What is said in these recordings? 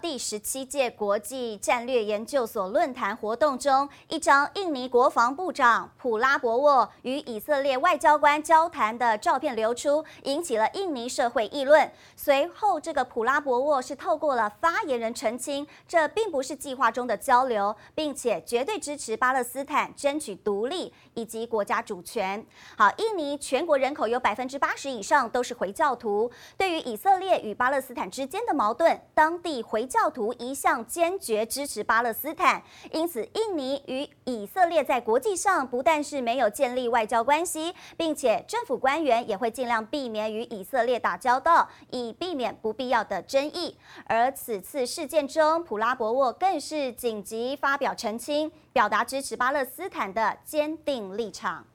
第十七届国际战略研究所论坛活动中，一张印尼国防部长普拉博沃与以色列外交官交谈的照片流出，引起了印尼社会议论。随后，这个普拉博沃是透过了发言人澄清，这并不是计划中的交流，并且绝对支持巴勒斯坦争取独立以及国家主权。好，印尼全国人口有百分之八十以上都是回教徒，对于以色列与巴勒斯坦之间的矛盾，当地回教徒一向坚决支持巴勒斯坦，因此印尼与以色列在国际上不但是没有建立外交关系，并且政府官员也会尽量避免与以色列打交道，以避免不必要的争议。而此次事件中，普拉博沃更是紧急发表澄清，表达支持巴勒斯坦的坚定立场。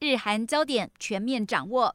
日韩焦点全面掌握。